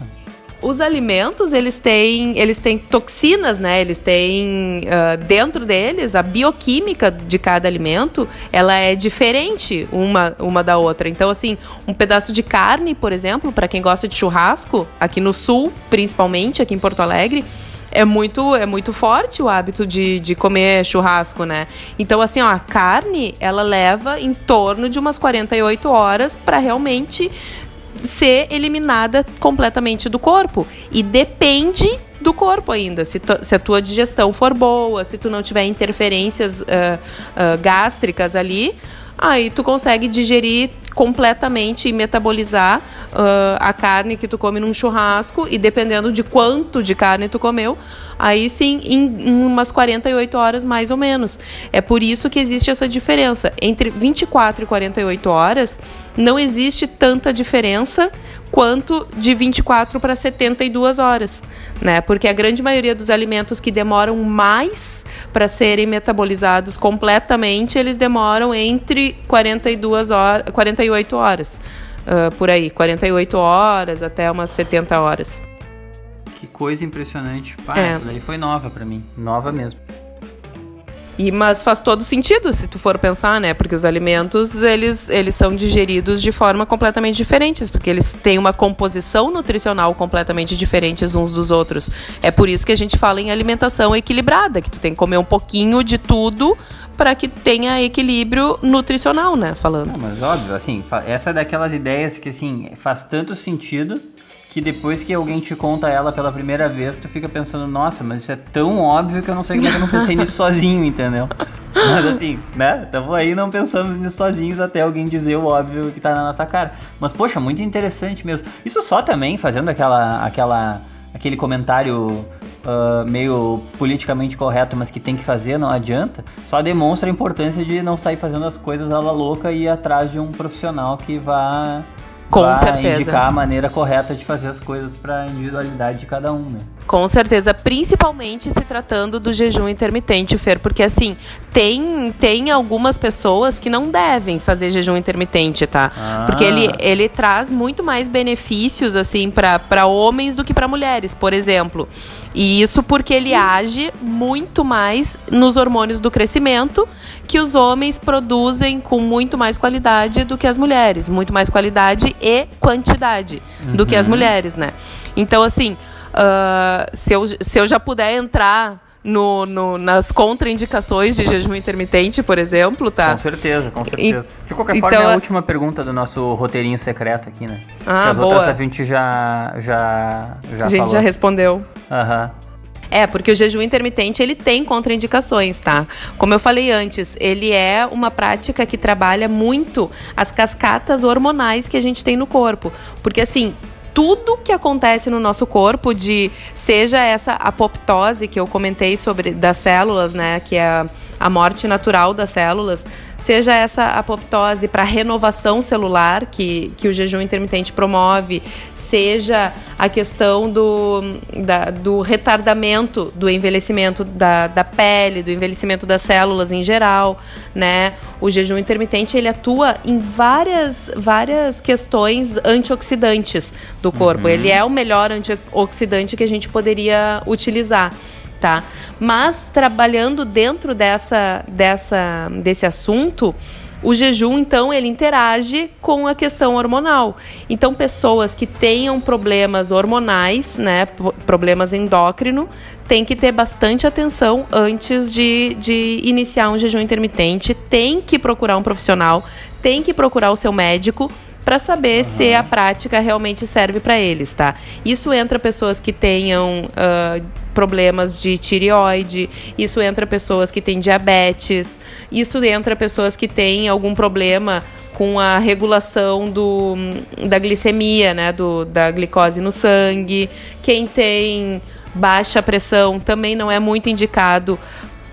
[SPEAKER 2] os alimentos, eles têm, eles têm toxinas, né? Eles têm uh, dentro deles a bioquímica de cada alimento, ela é diferente uma, uma da outra. Então, assim, um pedaço de carne, por exemplo, para quem gosta de churrasco, aqui no sul, principalmente, aqui em Porto Alegre, é muito, é muito forte o hábito de, de comer churrasco, né? Então, assim, ó, a carne, ela leva em torno de umas 48 horas para realmente ser eliminada completamente do corpo. E depende do corpo ainda. Se, tu, se, a tua digestão for boa, se tu não tiver interferências uh, uh, gástricas ali, aí tu consegue digerir completamente e metabolizar uh, a carne que tu come num churrasco e dependendo de quanto de carne tu comeu, aí sim em, em umas 48 horas mais ou menos. É por isso que existe essa diferença entre 24 e 48 horas. Não existe tanta diferença quanto de 24 para 72 horas, né? Porque a grande maioria dos alimentos que demoram mais para serem metabolizados completamente, eles demoram entre 42 horas, 48 horas. Uh, por aí, 48 horas até umas 70 horas.
[SPEAKER 1] Que coisa impressionante. Pá, é. daí foi nova para mim. Nova mesmo.
[SPEAKER 2] E, mas faz todo sentido se tu for pensar, né? Porque os alimentos, eles, eles são digeridos de forma completamente diferentes, porque eles têm uma composição nutricional completamente diferentes uns dos outros. É por isso que a gente fala em alimentação equilibrada, que tu tem que comer um pouquinho de tudo para que tenha equilíbrio nutricional, né? Falando. Não,
[SPEAKER 1] mas óbvio, assim, essa é daquelas ideias que, assim, faz tanto sentido que depois que alguém te conta ela pela primeira vez, tu fica pensando, nossa, mas isso é tão óbvio que eu não sei como é que eu não pensei nisso sozinho, entendeu? Mas assim, né? Tamo aí não pensamos nisso sozinhos até alguém dizer o óbvio que tá na nossa cara. Mas, poxa, muito interessante mesmo. Isso só também, fazendo aquela, aquela, aquele comentário Uh, meio politicamente correto, mas que tem que fazer, não adianta, só demonstra a importância de não sair fazendo as coisas à la louca e ir atrás de um profissional que vá
[SPEAKER 2] com certeza.
[SPEAKER 1] indicar a maneira correta de fazer as coisas para a individualidade de cada um, né?
[SPEAKER 2] Com certeza, principalmente se tratando do jejum intermitente, Fer, porque assim, tem, tem algumas pessoas que não devem fazer jejum intermitente, tá? Ah. Porque ele, ele traz muito mais benefícios, assim, para homens do que para mulheres, por exemplo. E isso porque ele age muito mais nos hormônios do crescimento, que os homens produzem com muito mais qualidade do que as mulheres. Muito mais qualidade e quantidade uhum. do que as uhum. mulheres, né? Então, assim, uh, se, eu, se eu já puder entrar no, no, nas contraindicações de jejum intermitente, por exemplo, tá?
[SPEAKER 1] Com certeza, com certeza. E, de qualquer forma, então, é a última pergunta do nosso roteirinho secreto aqui, né?
[SPEAKER 2] Ah,
[SPEAKER 1] as
[SPEAKER 2] boa.
[SPEAKER 1] outras a gente já, já, já
[SPEAKER 2] A gente
[SPEAKER 1] falou.
[SPEAKER 2] já respondeu.
[SPEAKER 1] Aham.
[SPEAKER 2] É, porque o jejum intermitente ele tem contraindicações, tá? Como eu falei antes, ele é uma prática que trabalha muito as cascatas hormonais que a gente tem no corpo. Porque assim, tudo que acontece no nosso corpo, de seja essa apoptose que eu comentei sobre das células, né, que é a, morte natural das células, seja essa apoptose para renovação celular que, que o jejum intermitente promove, seja a questão do, da, do retardamento do envelhecimento da, da pele, do envelhecimento das células em geral, né? O jejum intermitente ele atua em várias, várias questões antioxidantes do corpo. Uhum. Ele é o melhor antioxidante que a gente poderia utilizar tá? Mas trabalhando dentro dessa, dessa, desse assunto, o jejum, então, ele interage com a questão hormonal. Então, pessoas que tenham problemas hormonais, né, problemas endócrino, tem que ter bastante atenção antes de, de iniciar um jejum intermitente, tem que procurar um profissional, tem que procurar o seu médico para saber uhum. se a prática realmente serve para eles, tá? Isso entra pessoas que tenham uh, problemas de tireoide, isso entra pessoas que têm diabetes, isso entra pessoas que têm algum problema com a regulação do, da glicemia, né, do, da glicose no sangue. Quem tem baixa pressão também não é muito indicado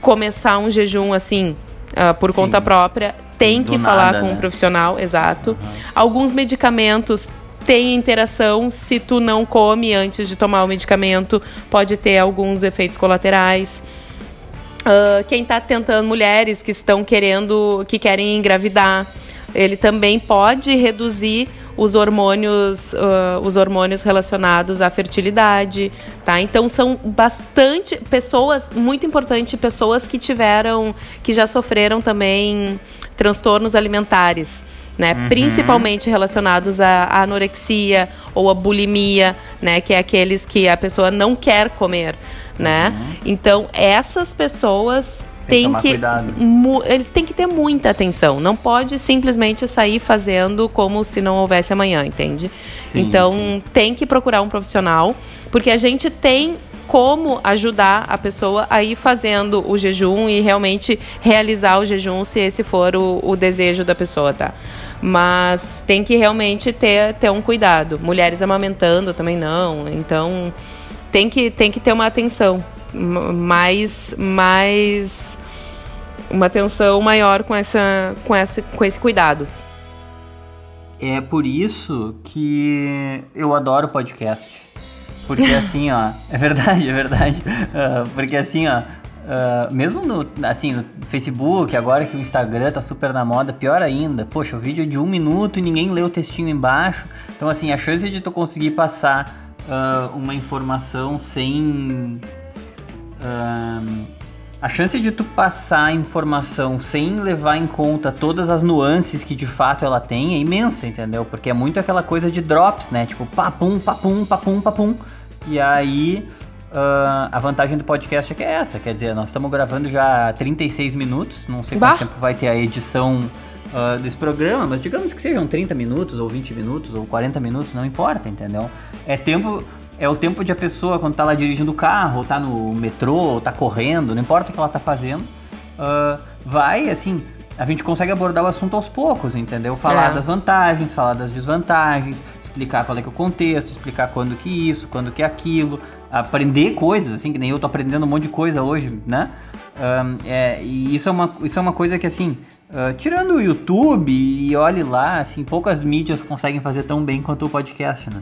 [SPEAKER 2] começar um jejum assim uh, por Sim. conta própria tem que falar com né? um profissional, exato. Uhum. Alguns medicamentos têm interação, se tu não come antes de tomar o medicamento, pode ter alguns efeitos colaterais. Uh, quem está tentando, mulheres que estão querendo, que querem engravidar, ele também pode reduzir os hormônios, uh, os hormônios relacionados à fertilidade, tá? Então são bastante pessoas, muito importante, pessoas que tiveram, que já sofreram também transtornos alimentares. Né, uhum. principalmente relacionados à, à anorexia ou à bulimia, né, que é aqueles que a pessoa não quer comer, né? Uhum. Então essas pessoas tem, que, ele tem que ter muita atenção. Não pode simplesmente sair fazendo como se não houvesse amanhã, entende? Sim, então sim. tem que procurar um profissional, porque a gente tem como ajudar a pessoa a ir fazendo o jejum e realmente realizar o jejum, se esse for o, o desejo da pessoa, tá? Mas tem que realmente ter, ter um cuidado. Mulheres amamentando também não. Então tem que, tem que ter uma atenção mais, mais uma atenção maior com, essa, com, essa, com esse cuidado.
[SPEAKER 1] É por isso que eu adoro podcast. Porque assim, ó, é verdade, é verdade. Uh, porque assim, ó, uh, mesmo no, assim, no Facebook, agora que o Instagram tá super na moda, pior ainda. Poxa, o vídeo é de um minuto e ninguém lê o textinho embaixo. Então, assim, a chance de tu conseguir passar uh, uma informação sem a chance de tu passar a informação sem levar em conta todas as nuances que de fato ela tem é imensa, entendeu? Porque é muito aquela coisa de drops, né? Tipo, papum, papum, papum, papum. E aí, uh, a vantagem do podcast é que é essa. Quer dizer, nós estamos gravando já 36 minutos. Não sei quanto bah. tempo vai ter a edição uh, desse programa, mas digamos que sejam 30 minutos, ou 20 minutos, ou 40 minutos, não importa, entendeu? É tempo é o tempo de a pessoa, quando tá lá dirigindo o carro, ou tá no metrô, ou tá correndo, não importa o que ela tá fazendo, uh, vai, assim, a gente consegue abordar o assunto aos poucos, entendeu? Falar é. das vantagens, falar das desvantagens, explicar qual é, é o contexto, explicar quando que isso, quando que aquilo, aprender coisas, assim, que nem eu tô aprendendo um monte de coisa hoje, né? Um, é, e isso é, uma, isso é uma coisa que, assim, uh, tirando o YouTube e olhe lá, assim, poucas mídias conseguem fazer tão bem quanto o podcast, né?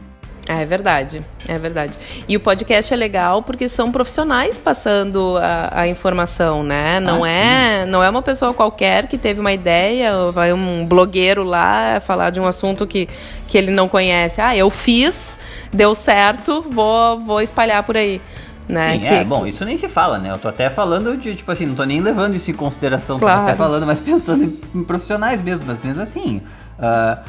[SPEAKER 2] É verdade, é verdade. E o podcast é legal porque são profissionais passando a, a informação, né? Não ah, é, não é uma pessoa qualquer que teve uma ideia, vai um blogueiro lá falar de um assunto que, que ele não conhece. Ah, eu fiz, deu certo, vou, vou espalhar por aí. Né?
[SPEAKER 1] Sim,
[SPEAKER 2] que,
[SPEAKER 1] é, bom, isso nem se fala, né? Eu tô até falando de, tipo assim, não tô nem levando isso em consideração, claro. tô até falando, mas pensando em, em profissionais mesmo, mas mesmo assim, Uh,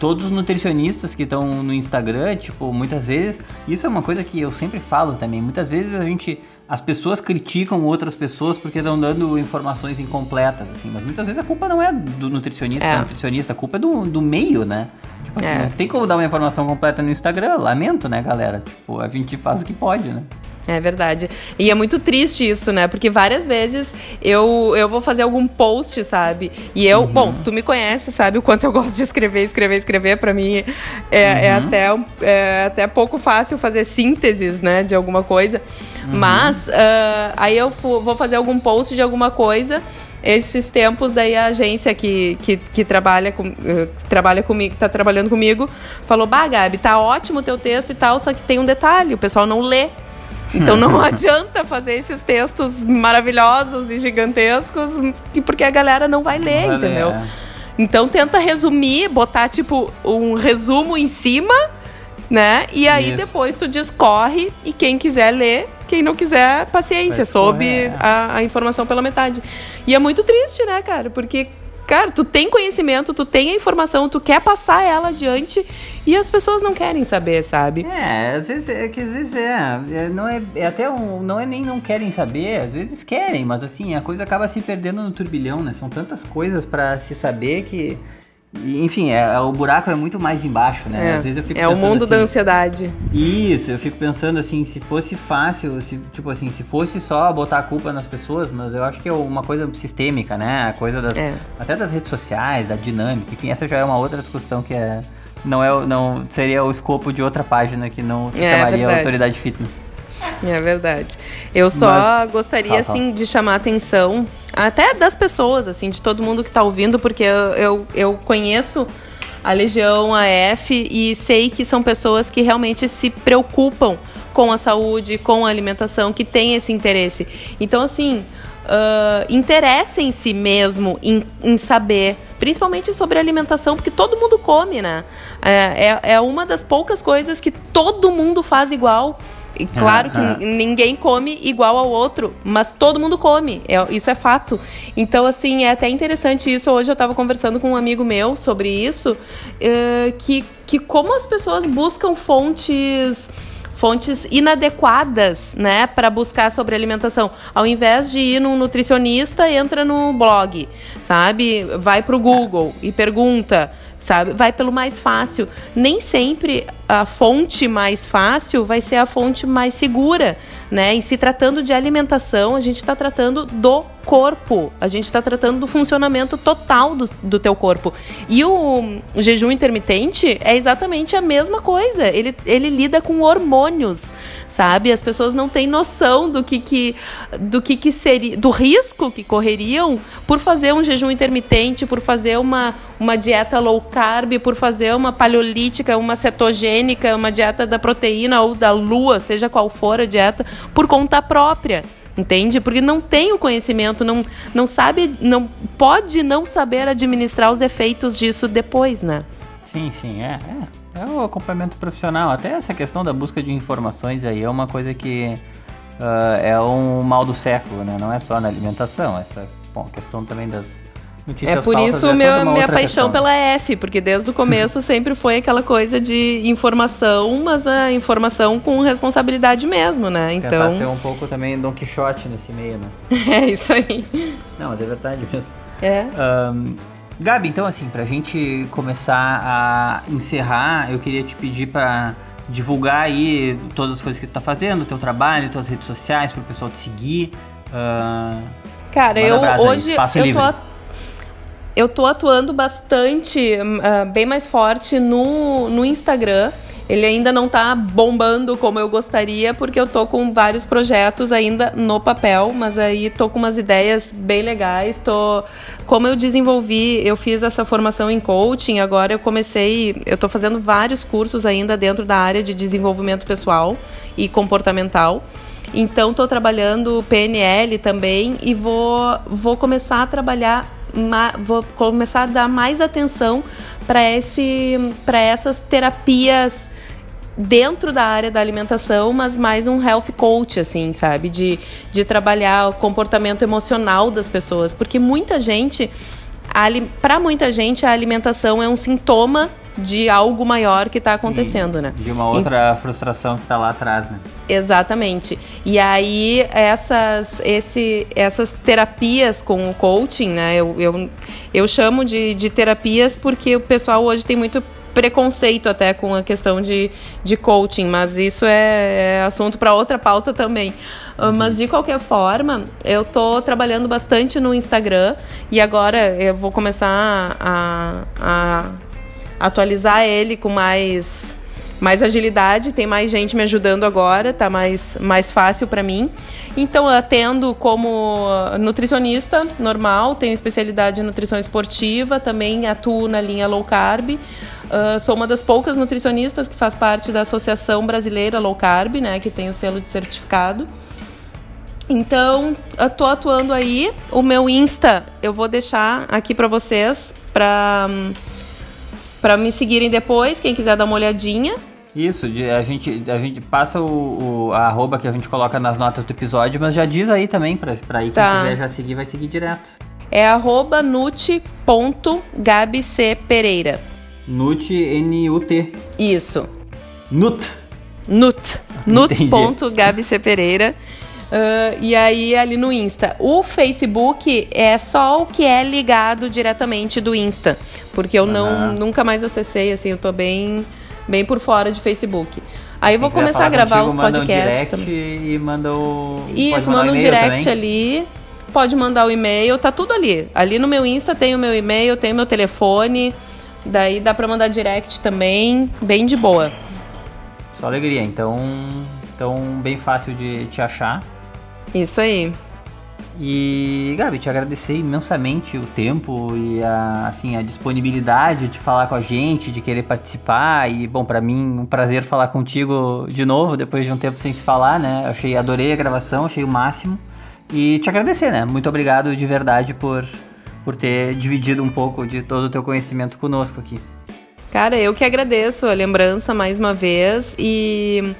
[SPEAKER 1] todos os nutricionistas que estão no Instagram, tipo, muitas vezes, isso é uma coisa que eu sempre falo também. Muitas vezes a gente, as pessoas criticam outras pessoas porque estão dando informações incompletas, assim. Mas muitas vezes a culpa não é do nutricionista, é. nutricionista, a culpa é do, do meio, né? Tipo, assim, é. não tem como dar uma informação completa no Instagram, lamento, né, galera? Tipo, a gente faz o que pode, né?
[SPEAKER 2] É verdade. E é muito triste isso, né? Porque várias vezes eu, eu vou fazer algum post, sabe? E eu, uhum. bom, tu me conhece, sabe o quanto eu gosto de escrever, escrever, escrever. Para mim é, é uhum. é, até, é até pouco fácil fazer sínteses, né, de alguma coisa. Uhum. Mas uh, aí eu vou fazer algum post de alguma coisa esses tempos daí a agência que, que, que trabalha, com, uh, trabalha comigo, tá trabalhando comigo, falou, bah, Gabi, tá ótimo o teu texto e tal, só que tem um detalhe, o pessoal não lê. Então não adianta fazer esses textos maravilhosos e gigantescos, porque a galera não vai ler, entendeu? Ler. Então tenta resumir, botar tipo um resumo em cima, né? E aí Isso. depois tu discorre e quem quiser ler, quem não quiser, paciência, soube a, a informação pela metade. E é muito triste, né, cara? Porque cara, tu tem conhecimento, tu tem a informação, tu quer passar ela adiante e as pessoas não querem saber, sabe?
[SPEAKER 1] É, às vezes é que às vezes é, é não é, é até um, não é nem não querem saber, às vezes querem, mas assim, a coisa acaba se perdendo no turbilhão, né? São tantas coisas para se saber que enfim, é, o buraco é muito mais embaixo, né?
[SPEAKER 2] É, Às vezes eu fico é o mundo assim, da ansiedade.
[SPEAKER 1] Isso, eu fico pensando assim, se fosse fácil, se, tipo assim, se fosse só botar a culpa nas pessoas, mas eu acho que é uma coisa sistêmica, né? A coisa das, é. até das redes sociais, da dinâmica, enfim, essa já é uma outra discussão que é não é não seria o escopo de outra página que não se é, chamaria autoridade fitness.
[SPEAKER 2] É verdade. Eu só Mas... gostaria, assim, de chamar a atenção, até das pessoas, assim, de todo mundo que está ouvindo, porque eu, eu, eu conheço a Legião AF e sei que são pessoas que realmente se preocupam com a saúde, com a alimentação, que têm esse interesse. Então, assim, uh, interessem-se mesmo em, em saber principalmente sobre alimentação, porque todo mundo come, né? É, é, é uma das poucas coisas que todo mundo faz igual. E claro que ninguém come igual ao outro, mas todo mundo come, é, isso é fato. Então, assim, é até interessante isso. Hoje eu estava conversando com um amigo meu sobre isso, uh, que, que como as pessoas buscam fontes fontes inadequadas, né, para buscar sobre alimentação. Ao invés de ir num nutricionista, entra no blog, sabe? Vai para o Google e pergunta sabe? Vai pelo mais fácil. Nem sempre a fonte mais fácil vai ser a fonte mais segura, né? E se tratando de alimentação, a gente está tratando do corpo, a gente está tratando do funcionamento total do, do teu corpo. E o, o jejum intermitente é exatamente a mesma coisa. Ele, ele lida com hormônios, sabe? As pessoas não têm noção do que, que do que, que seria, do risco que correriam por fazer um jejum intermitente, por fazer uma, uma dieta low carb, por fazer uma paleolítica, uma cetogênica, uma dieta da proteína ou da lua, seja qual for a dieta, por conta própria. Entende? Porque não tem o conhecimento, não, não sabe, não pode não saber administrar os efeitos disso depois, né?
[SPEAKER 1] Sim, sim, é, é. É o acompanhamento profissional. Até essa questão da busca de informações aí é uma coisa que uh, é um mal do século, né? Não é só na alimentação. Essa bom, questão também das
[SPEAKER 2] Notícias é por isso é meu, minha paixão questão. pela F, porque desde o começo sempre foi aquela coisa de informação, mas a informação com responsabilidade mesmo, né?
[SPEAKER 1] Então. Tentar ser um pouco também Don Quixote nesse meio, né?
[SPEAKER 2] É isso aí.
[SPEAKER 1] Não, mas é verdade mesmo.
[SPEAKER 2] É.
[SPEAKER 1] Um, Gabi, então assim, pra gente começar a encerrar, eu queria te pedir para divulgar aí todas as coisas que tu tá fazendo, teu trabalho, tuas redes sociais, para o pessoal te seguir. Uh,
[SPEAKER 2] Cara, eu hoje eu tô eu tô atuando bastante, uh, bem mais forte no, no Instagram. Ele ainda não tá bombando como eu gostaria, porque eu tô com vários projetos ainda no papel, mas aí tô com umas ideias bem legais. Tô, como eu desenvolvi, eu fiz essa formação em coaching, agora eu comecei, eu tô fazendo vários cursos ainda dentro da área de desenvolvimento pessoal e comportamental. Então estou trabalhando PNL também e vou, vou começar a trabalhar vou começar a dar mais atenção para essas terapias dentro da área da alimentação, mas mais um health coach, assim, sabe? De, de trabalhar o comportamento emocional das pessoas. Porque muita gente, para muita gente, a alimentação é um sintoma de algo maior que está acontecendo,
[SPEAKER 1] e,
[SPEAKER 2] né?
[SPEAKER 1] De uma outra e, frustração que está lá atrás, né?
[SPEAKER 2] Exatamente. E aí essas, esse, essas terapias com o coaching, né? Eu, eu, eu chamo de, de terapias porque o pessoal hoje tem muito preconceito até com a questão de, de coaching, mas isso é, é assunto para outra pauta também. Uhum. Mas de qualquer forma, eu tô trabalhando bastante no Instagram e agora eu vou começar a, a atualizar ele com mais mais agilidade, tem mais gente me ajudando agora, tá mais, mais fácil para mim. Então eu atendo como nutricionista normal, tenho especialidade em nutrição esportiva, também atuo na linha low carb. Uh, sou uma das poucas nutricionistas que faz parte da Associação Brasileira Low Carb, né, que tem o selo de certificado. Então, eu tô atuando aí. O meu Insta eu vou deixar aqui para vocês para um, para me seguirem depois, quem quiser dar uma olhadinha.
[SPEAKER 1] Isso, a gente, a gente passa o, o, a arroba que a gente coloca nas notas do episódio, mas já diz aí também, pra, pra aí tá. quem quiser já seguir, vai seguir direto.
[SPEAKER 2] É arroba nut.gabcpereira.
[SPEAKER 1] Nut, N-U-T.
[SPEAKER 2] Isso.
[SPEAKER 1] Nut.
[SPEAKER 2] Nut. Nut.gabcpereira. Uh, e aí ali no Insta. O Facebook é só o que é ligado diretamente do Insta. Porque eu não nunca mais acessei, assim, eu tô bem, bem por fora de Facebook. Aí eu vou começar a gravar contigo, os podcasts.
[SPEAKER 1] Manda um direct e manda o.
[SPEAKER 2] Isso, manda um direct também. ali. Pode mandar o e-mail, tá tudo ali. Ali no meu Insta tem o meu e-mail, tem o meu telefone. Daí dá pra mandar direct também, bem de boa.
[SPEAKER 1] Só alegria, então, então bem fácil de te achar.
[SPEAKER 2] Isso aí.
[SPEAKER 1] E, Gabi, te agradecer imensamente o tempo e a, assim, a disponibilidade de falar com a gente, de querer participar. E, bom, para mim, um prazer falar contigo de novo, depois de um tempo sem se falar, né? Achei, adorei a gravação, achei o máximo. E te agradecer, né? Muito obrigado de verdade por, por ter dividido um pouco de todo o teu conhecimento conosco aqui.
[SPEAKER 2] Cara, eu que agradeço a lembrança mais uma vez e,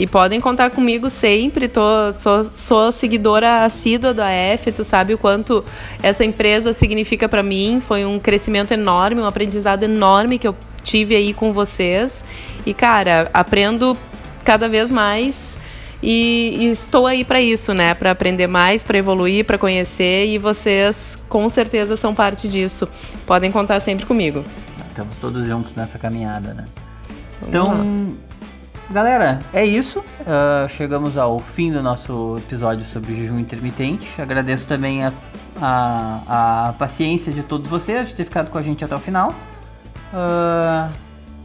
[SPEAKER 2] e podem contar comigo sempre. Tô, sou, sou seguidora assídua do AF, tu sabe o quanto essa empresa significa para mim. Foi um crescimento enorme, um aprendizado enorme que eu tive aí com vocês. E, cara, aprendo cada vez mais. E, e estou aí para isso, né? Para aprender mais, para evoluir, para conhecer. E vocês, com certeza, são parte disso. Podem contar sempre comigo.
[SPEAKER 1] Estamos todos juntos nessa caminhada, né? Então, galera, é isso. Uh, chegamos ao fim do nosso episódio sobre jejum intermitente. Agradeço também a, a, a paciência de todos vocês de ter ficado com a gente até o final. Uh,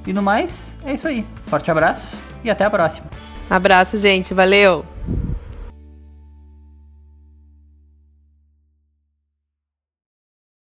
[SPEAKER 1] e no mais, é isso aí. Forte abraço e até a próxima.
[SPEAKER 2] Abraço, gente. Valeu!